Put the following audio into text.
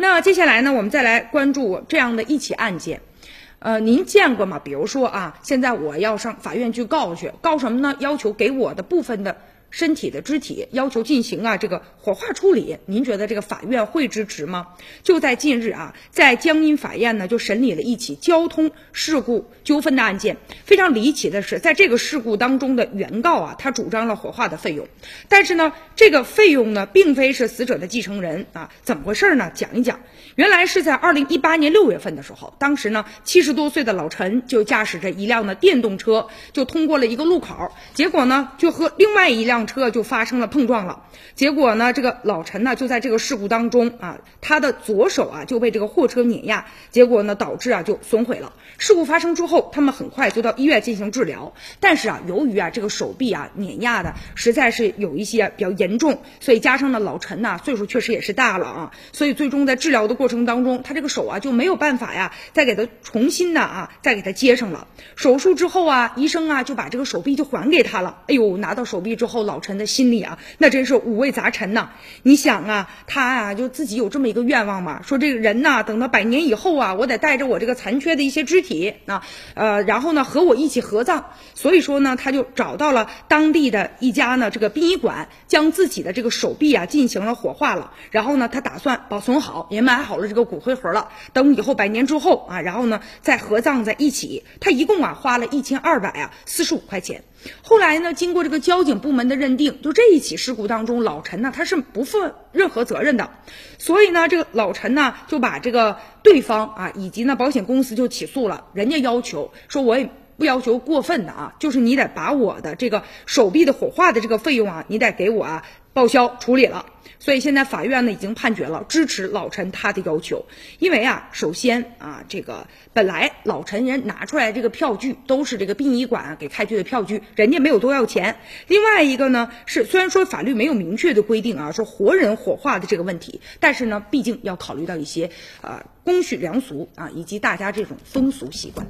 那接下来呢，我们再来关注这样的一起案件。呃，您见过吗？比如说啊，现在我要上法院去告去，告什么呢？要求给我的部分的。身体的肢体要求进行啊这个火化处理，您觉得这个法院会支持吗？就在近日啊，在江阴法院呢就审理了一起交通事故纠纷的案件。非常离奇的是，在这个事故当中的原告啊，他主张了火化的费用，但是呢，这个费用呢并非是死者的继承人啊，怎么回事呢？讲一讲。原来是在二零一八年六月份的时候，当时呢七十多岁的老陈就驾驶着一辆的电动车就通过了一个路口，结果呢就和另外一辆。辆车就发生了碰撞了，结果呢，这个老陈呢就在这个事故当中啊，他的左手啊就被这个货车碾压，结果呢导致啊就损毁了。事故发生之后，他们很快就到医院进行治疗，但是啊，由于啊这个手臂啊碾压的实在是有一些比较严重，所以加上呢老陈呢岁数确实也是大了啊，所以最终在治疗的过程当中，他这个手啊就没有办法呀再给他重新的啊再给他接上了。手术之后啊，医生啊就把这个手臂就还给他了。哎呦，拿到手臂之后。老陈的心里啊，那真是五味杂陈呐。你想啊，他啊就自己有这么一个愿望嘛，说这个人呐，等到百年以后啊，我得带着我这个残缺的一些肢体啊，呃，然后呢和我一起合葬。所以说呢，他就找到了当地的一家呢这个殡仪馆，将自己的这个手臂啊进行了火化了。然后呢，他打算保存好，也买好了这个骨灰盒了。等以后百年之后啊，然后呢再合葬在一起。他一共啊花了一千二百啊四十五块钱。后来呢，经过这个交警部门的认定，就这一起事故当中，老陈呢他是不负任何责任的，所以呢，这个老陈呢就把这个对方啊以及呢保险公司就起诉了，人家要求说我也不要求过分的啊，就是你得把我的这个手臂的火化的这个费用啊，你得给我啊。报销处理了，所以现在法院呢已经判决了，支持老陈他的要求。因为啊，首先啊，这个本来老陈人拿出来这个票据都是这个殡仪馆给开具的票据，人家没有多要钱。另外一个呢是，虽然说法律没有明确的规定啊，说活人火化的这个问题，但是呢，毕竟要考虑到一些呃公序良俗啊，以及大家这种风俗习惯。